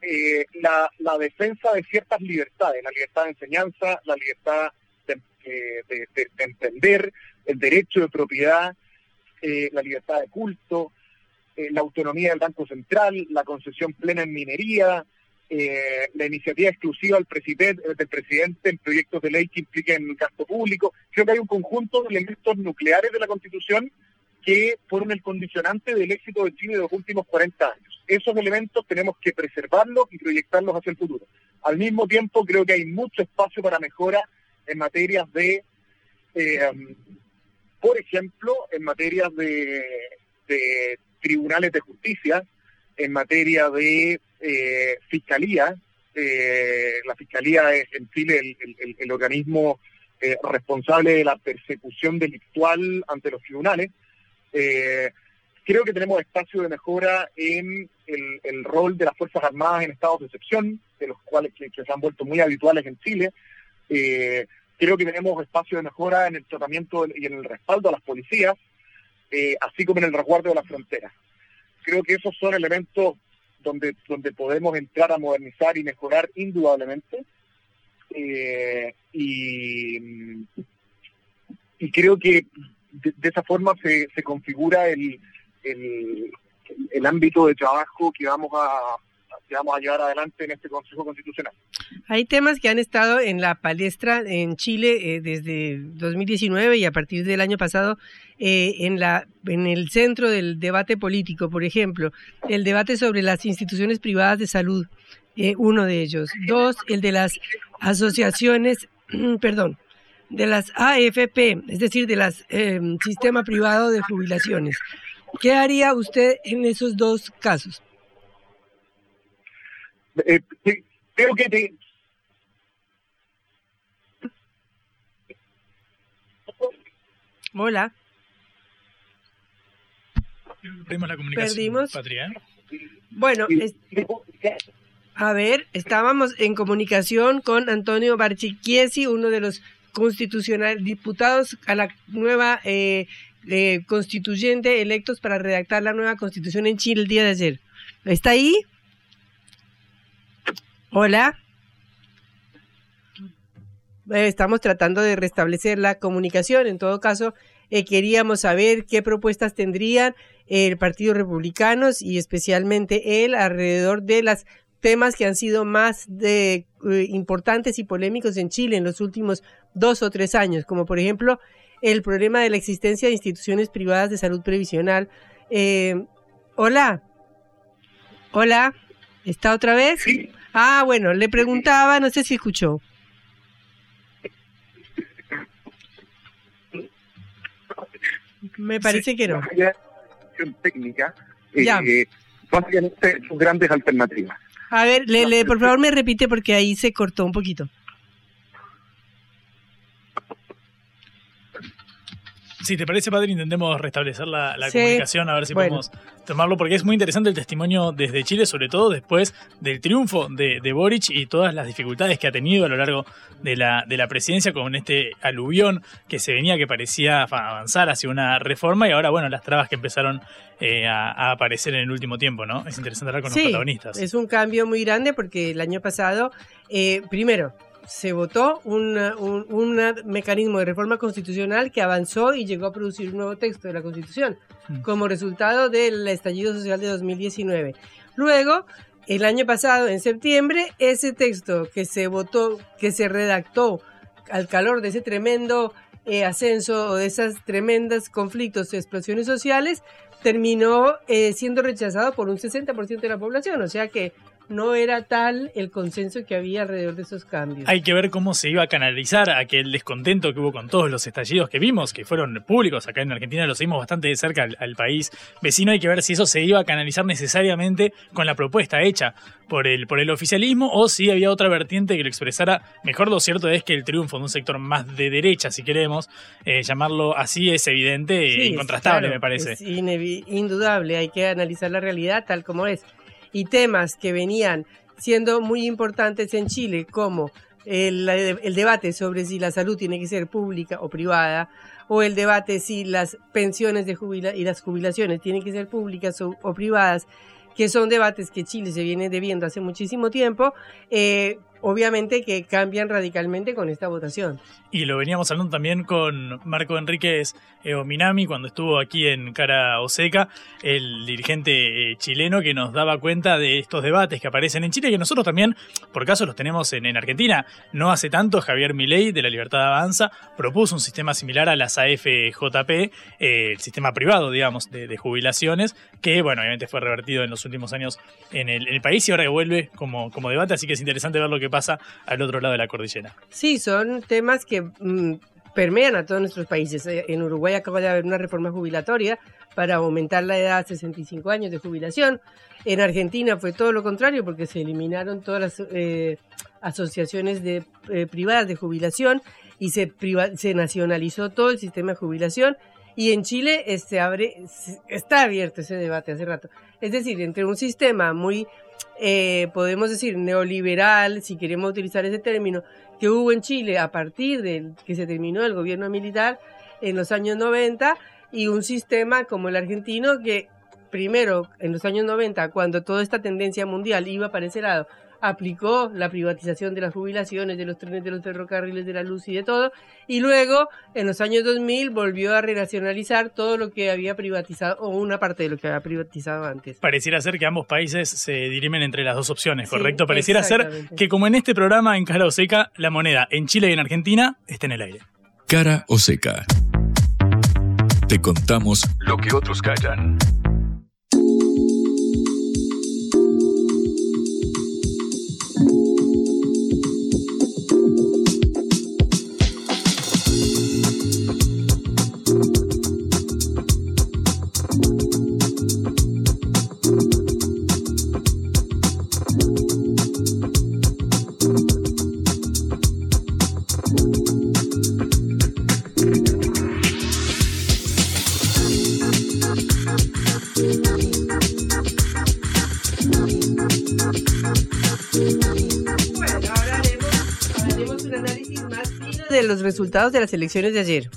Eh, la, la, defensa de ciertas libertades, la libertad de enseñanza, la libertad de, eh, de, entender, el derecho de propiedad, la libertad de culto, la autonomía del Banco Central, la concesión plena en minería, eh, la iniciativa exclusiva del presidente, del presidente en proyectos de ley que impliquen gasto público. Creo que hay un conjunto de elementos nucleares de la Constitución que fueron el condicionante del éxito de Chile de los últimos 40 años. Esos elementos tenemos que preservarlos y proyectarlos hacia el futuro. Al mismo tiempo, creo que hay mucho espacio para mejora en materias de, eh, por ejemplo, en materias de tribunales de justicia, en materia de eh, fiscalía. Eh, la fiscalía es en Chile el, organismo eh, responsable de la persecución delictual ante los tribunales. creo que tenemos espacio de mejora en el, rol de las Fuerzas Armadas en estados de excepción, de los cuales que, se han vuelto muy habituales en Chile. creo que tenemos espacio de mejora en el tratamiento y en el respaldo a las policías, así como en el resguardo de las fronteras. Creo que esos son elementos donde, donde podemos entrar a modernizar y mejorar indudablemente. Eh, y, creo que de, esa forma se, se configura el, el, el ámbito de trabajo que vamos a, que vamos adelante en este Consejo Constitucional. Hay temas que han estado en la palestra en Chile eh, desde 2019 y a partir del año pasado eh, en, el centro del debate político, por ejemplo, el debate sobre las instituciones privadas de salud, eh, uno de ellos. Dos, el de las asociaciones, perdón, de las AFP, es decir, de las sistema privado de jubilaciones. ¿Qué haría usted en esos dos casos? Eh, creo que te... Hola. Perdimos la comunicación. Perdimos. Bueno, a ver, estábamos en comunicación con Antonio Barchiquiesi, uno de los constitucional diputados a la nueva eh, eh, constituyente electos para redactar la nueva constitución en Chile el día de ayer. ¿Está ahí? Hola. Eh, estamos tratando de restablecer la comunicación. En todo caso, eh, queríamos saber qué propuestas tendrían el Partido Republicano y especialmente él alrededor de los temas que han sido más de, eh, importantes y polémicos en Chile en los últimos dos o tres años, como por ejemplo el problema de la existencia de instituciones privadas de salud previsional. hola. Hola. ¿Está otra vez? Sí. Ah, bueno, le preguntaba, no sé si escuchó. Me parece que no. técnica, eh, básicamente sus grandes alternativas. A ver, le, le, por favor me repite porque ahí se cortó un poquito. Si te parece, padre, intentemos restablecer la, comunicación, a ver si podemos tomarlo, porque es muy interesante el testimonio desde Chile, sobre todo después del triunfo de, de, Boric y todas las dificultades que ha tenido a lo largo de la, de la presidencia con este aluvión que se venía, que parecía avanzar hacia una reforma, y ahora, bueno, las trabas que empezaron eh, a, aparecer en el último tiempo, ¿no? Es interesante hablar con los protagonistas. Es un cambio muy grande porque el año pasado, eh, primero, se votó un, un, mecanismo de reforma constitucional que avanzó y llegó a producir un nuevo texto de la Constitución mm. como resultado del estallido social de 2019. Luego, el año pasado, en septiembre, ese texto que se votó, que se redactó al calor de ese tremendo eh, ascenso o de esas tremendas conflictos y explosiones sociales, terminó eh, siendo rechazado por un 60% de la población. O sea que no era tal el consenso que había alrededor de esos cambios. Hay que ver cómo se iba a canalizar aquel descontento que hubo con todos los estallidos que vimos, que fueron públicos. Acá en Argentina lo seguimos bastante de cerca al, al país vecino. Hay que ver si eso se iba a canalizar necesariamente con la propuesta hecha por el, por el oficialismo o si había otra vertiente que lo expresara mejor. Lo cierto es que el triunfo de un sector más de derecha, si queremos eh, llamarlo así, es evidente e Sí, incontrastable, claro, me parece. Es indudable, hay que analizar la realidad tal como es. Y temas que venían siendo muy importantes en Chile, como el, debate sobre si la salud tiene que ser pública o privada, o el debate si las pensiones de jubila y las jubilaciones tienen que ser públicas o, o privadas, que son debates que Chile se viene debiendo hace muchísimo tiempo, eh, obviamente que cambian radicalmente con esta votación. Y lo veníamos hablando también con Marco Enríquez eh, Ominami cuando estuvo aquí en Cara Oseca, el dirigente eh, chileno que nos daba cuenta de estos debates que aparecen en Chile y que nosotros también, por caso, los tenemos en, en Argentina. No hace tanto, Javier Milei de la Libertad Avanza propuso un sistema similar a las AFJP, eh, el sistema privado, digamos, de, jubilaciones, que, bueno, obviamente fue revertido en los últimos años en el, en el país y ahora que vuelve como, como debate, así que es interesante ver lo que pasa al otro lado de la cordillera. Sí, son temas que mm, permean a todos nuestros países. Eh, En Uruguay acaba de haber una reforma jubilatoria para aumentar la edad a 65 años de jubilación. En Argentina fue todo lo contrario porque se eliminaron todas las eh, asociaciones de, eh, privadas de jubilación y se, priva- se nacionalizó todo el sistema de jubilación. Y en Chile este, abre, está abierto ese debate hace rato. Es decir, entre un sistema muy, eh, podemos decir, neoliberal, si queremos utilizar ese término, que hubo en Chile a partir de que se terminó el gobierno militar en los años 90 y un sistema como el argentino que primero en los años 90 cuando toda esta tendencia mundial iba para ese lado aplicó la privatización de las jubilaciones, de los trenes, de los ferrocarriles, de la luz y de todo, y luego en los años 2000 volvió a renacionalizar todo lo que había privatizado, o una parte de lo que había privatizado antes. Pareciera ser que ambos países se dirimen entre las dos opciones, Sí, ¿correcto? Pareciera ser que como en este programa en Cara o Seca, la moneda en Chile y en Argentina está en el aire. Cara o seca. Te contamos lo que otros callan. Resultados de las elecciones de ayer.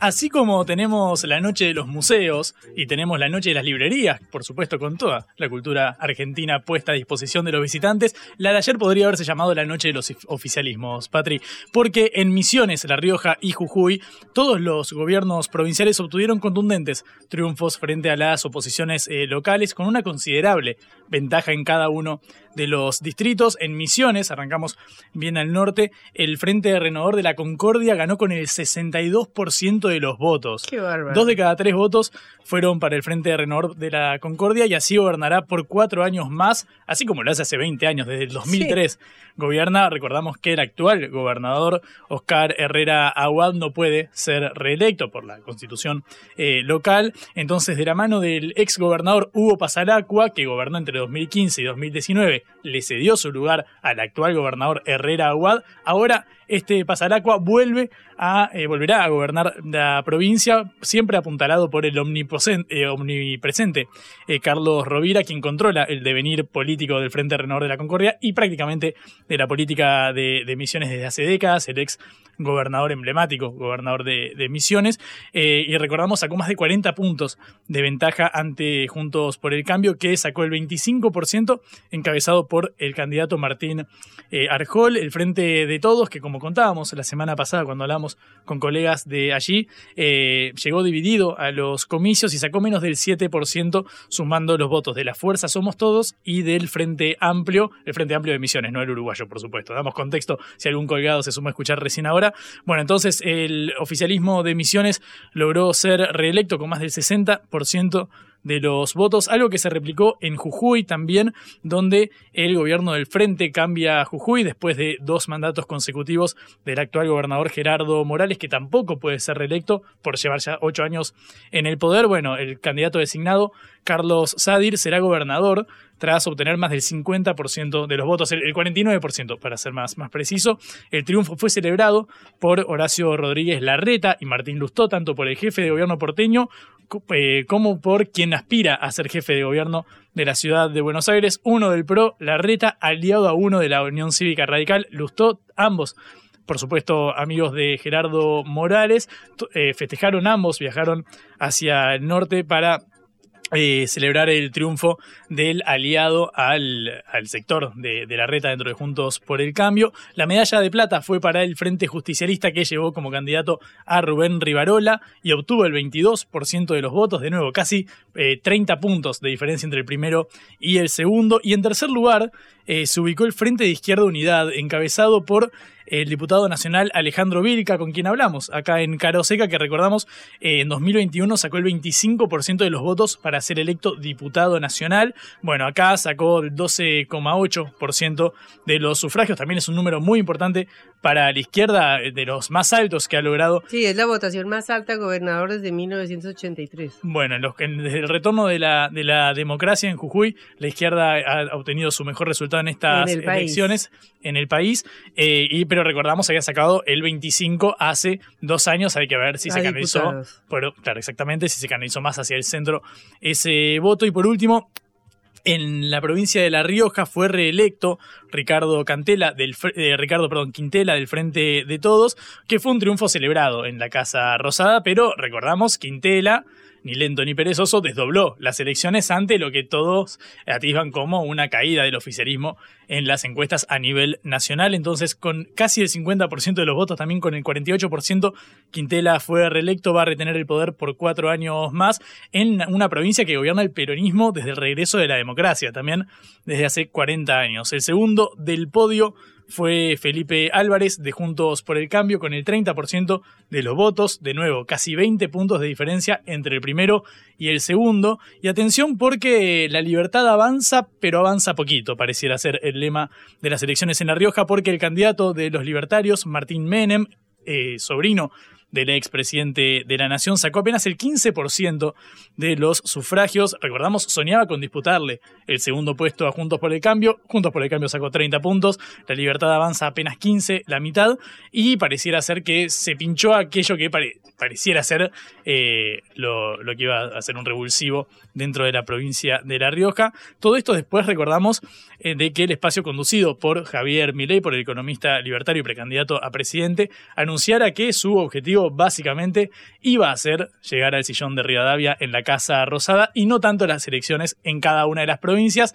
Así como tenemos la noche de los museos y tenemos la noche de las librerías, por supuesto con toda la cultura argentina puesta a disposición de los visitantes, la de ayer podría haberse llamado la noche de los oficialismos, Patri, porque en Misiones, La Rioja y Jujuy, todos los gobiernos provinciales obtuvieron contundentes triunfos frente a las oposiciones eh, locales con una considerable ventaja en cada uno de los distritos. En Misiones, arrancamos bien al norte, el Frente Renovador de la Concordia ganó con el 62% de los votos. Qué bárbaro. Dos de cada tres votos fueron para el Frente Renovador de la Concordia y así gobernará por cuatro años más, así como lo hace hace 20 años, desde el 2003. Gobierna, recordamos que el actual gobernador Oscar Herrera Aguad no puede ser reelecto por la constitución eh, local. Entonces, de la mano del ex gobernador Hugo Pasalacua, que gobernó entre 2015 y 2019, le cedió su lugar al actual gobernador Herrera Aguad. Ahora, este Pasalacua vuelve a, eh, volverá a gobernar la provincia, siempre apuntalado por el eh, omnipresente eh, Carlos Rovira, quien controla el devenir político del Frente Renovador de la Concordia y prácticamente de la política de, de Misiones desde hace décadas, el ex gobernador emblemático, gobernador de, de Misiones, y recordamos sacó más de 40 puntos de ventaja ante Juntos por el Cambio, que sacó el 25% encabezado por el candidato Martín Arjol, el Frente de Todos, que como contábamos la semana pasada cuando hablamos con colegas de allí, eh, llegó dividido a los comicios y sacó menos del 7% sumando los votos de la Fuerza Somos Todos y del Frente Amplio, el Frente Amplio de Misiones, no el uruguayo, por supuesto. Damos contexto si algún colgado se suma a escuchar recién ahora. Bueno, entonces el oficialismo de Misiones logró ser reelecto con más del 60% de los votos, algo que se replicó en Jujuy también, donde el gobierno del Frente cambia a Jujuy después de dos mandatos consecutivos del actual gobernador Gerardo Morales, que tampoco puede ser reelecto por llevar ya ocho años en el poder. Bueno, el candidato designado, Carlos Sadir, será gobernador tras obtener más del 50% de los votos, el 49% para ser más, más preciso. El triunfo fue celebrado por Horacio Rodríguez Larreta y Martín Lustó, tanto por el jefe de gobierno porteño como por quien aspira a ser jefe de gobierno de la ciudad de Buenos Aires, uno del PRO, Larreta, aliado a uno de la Unión Cívica Radical, Lustó, ambos por supuesto, amigos de Gerardo Morales, eh, festejaron ambos, viajaron hacia el norte para eh, celebrar el triunfo del aliado al, al sector de, de, la reta dentro de Juntos por el Cambio. La medalla de plata fue para el Frente Justicialista que llevó como candidato a Rubén Rivarola y obtuvo el 22% de los votos, de nuevo casi eh, 30 puntos de diferencia entre el primero y el segundo. Y en tercer lugar eh, se ubicó el Frente de Izquierda Unidad, encabezado por el diputado nacional Alejandro Vilca, con quien hablamos acá en Caroseca, que recordamos eh, en 2021 sacó el 25% de los votos para ser electo diputado nacional. Bueno, acá sacó el 12,8% de los sufragios, también es un número muy importante para la izquierda, de los más altos que ha logrado. Sí, es la votación más alta gobernador desde 1983. Bueno, los, desde el retorno de la, de la democracia en Jujuy, la izquierda ha obtenido su mejor resultado en estas En el elecciones en el país, eh, y, pero recordamos que había sacado el 25 hace dos años, hay que ver si A se canalizó, pero, claro, exactamente, si se canalizó más hacia el centro ese voto, y por último, en la provincia de La Rioja fue reelecto Ricardo Cantela del eh, Quintela del Frente de Todos, que fue un triunfo celebrado en la Casa Rosada, pero recordamos Quintela ni lento ni perezoso desdobló las elecciones ante lo que todos atisban como una caída del oficialismo en las encuestas a nivel nacional. Entonces, con casi el 50% de los votos, también con el 48%, Quintela fue reelecto, va a retener el poder por cuatro años más en una provincia que gobierna el peronismo desde el regreso de la democracia, también desde hace 40 años. El segundo del podio fue Felipe Álvarez de Juntos por el Cambio con el 30% de los votos, de nuevo, casi 20 puntos de diferencia entre el primero y el segundo. Y atención porque la libertad avanza, pero avanza poquito, pareciera ser el lema de las elecciones en La Rioja, porque el candidato de los libertarios, Martín Menem, eh, sobrino del expresidente de la Nación, sacó apenas el 15% de los sufragios. Recordamos, soñaba con disputarle el segundo puesto a Juntos por el Cambio. Juntos por el Cambio sacó 30 puntos, la Libertad avanza apenas 15, la mitad, y pareciera ser que se pinchó aquello que pare- pareciera ser eh, lo, lo que iba a ser un revulsivo dentro de la provincia de La Rioja. Todo esto después recordamos eh, de que el espacio conducido por Javier Milei, por el economista libertario y precandidato a presidente, anunciara que su objetivo básicamente iba a ser llegar al sillón de Rivadavia en la Casa Rosada y no tanto las elecciones en cada una de las provincias.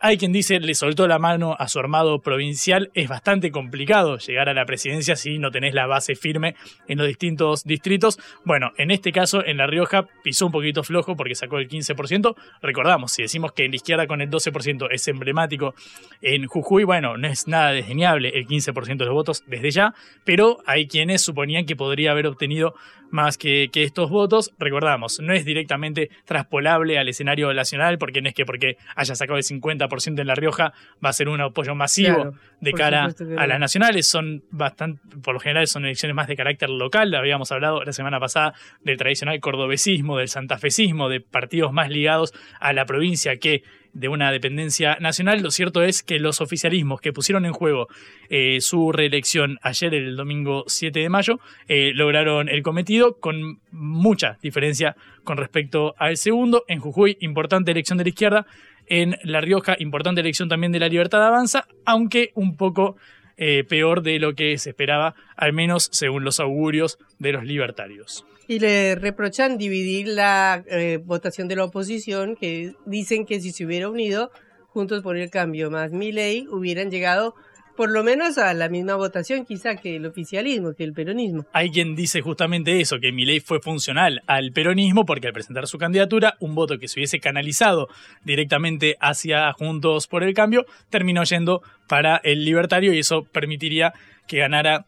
Hay quien dice le soltó la mano a su armado provincial. Es bastante complicado llegar a la presidencia si no tenés la base firme en los distintos distritos. Bueno, en este caso, en La Rioja pisó un poquito flojo porque sacó el 15%. Recordamos, si decimos que en la izquierda con el 12% es emblemático, en Jujuy, bueno, no es nada desdeñable el 15% de los votos desde ya, pero hay quienes suponían que podría haber obtenido más que, estos votos. Recordamos, no es directamente traspolable al escenario nacional, porque no es que porque haya sacado el 50% en La Rioja va a ser un apoyo masivo Claro, de cara a las nacionales. Son bastante, por lo general son elecciones más de carácter local. Habíamos hablado la semana pasada del tradicional cordobesismo, del santafesismo, de partidos más ligados a la provincia que de una dependencia nacional. Lo cierto es que los oficialismos que pusieron en juego eh, su reelección ayer, el domingo 7 de mayo, eh, lograron el cometido con mucha diferencia con respecto al segundo. En Jujuy, importante elección de la izquierda. En La Rioja, importante elección también de la Libertad Avanza, aunque un poco eh, peor de lo que se esperaba, al menos según los augurios de los libertarios. Y le reprochan dividir la eh, votación de la oposición, que dicen que si se hubiera unido Juntos por el Cambio más Milei, hubieran llegado por lo menos a la misma votación quizá que el oficialismo, que el peronismo. Hay quien dice justamente eso, que Milei fue funcional al peronismo porque al presentar su candidatura, un voto que se hubiese canalizado directamente hacia Juntos por el Cambio terminó yendo para el libertario y eso permitiría que ganara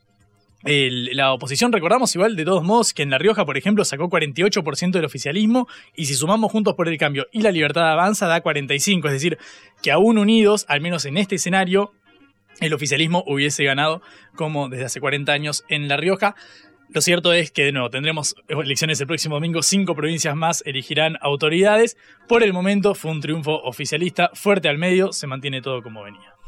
la oposición, recordamos igual de todos modos que en La Rioja, por ejemplo, sacó 48% del oficialismo y si sumamos Juntos por el Cambio y la Libertad Avanza da 45%, es decir, que aún unidos, al menos en este escenario, el oficialismo hubiese ganado como desde hace 40 años en La Rioja. Lo cierto es que de nuevo tendremos elecciones el próximo domingo, cinco provincias más elegirán autoridades. Por el momento fue un triunfo oficialista, fuerte al medio, se mantiene todo como venía.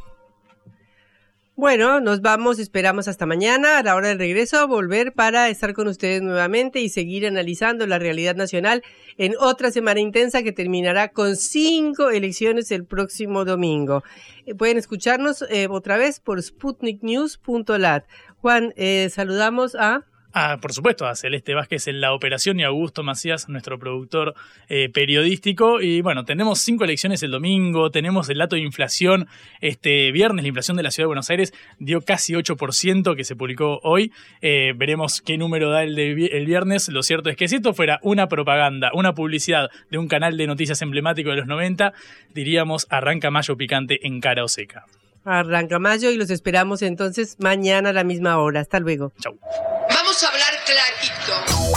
Bueno, nos vamos, esperamos hasta mañana a la hora del regreso, volver para estar con ustedes nuevamente y seguir analizando la realidad nacional en otra semana intensa que terminará con cinco elecciones el próximo domingo. Eh, pueden escucharnos eh, otra vez por sputniknews.lat. Juan, eh, saludamos a... Ah, por supuesto, a Celeste Vázquez en la operación y a Augusto Macías, nuestro productor eh, periodístico. Y bueno, tenemos cinco elecciones el domingo, tenemos el dato de inflación este viernes, la inflación de la Ciudad de Buenos Aires dio casi 8% que se publicó hoy. Eh, veremos qué número da el, de el viernes. Lo cierto es que si esto fuera una propaganda, una publicidad de un canal de noticias emblemático de los 90, diríamos arranca mayo picante en cara o seca. Arranca Mayo y los esperamos entonces mañana a la misma hora. Hasta luego. Chau.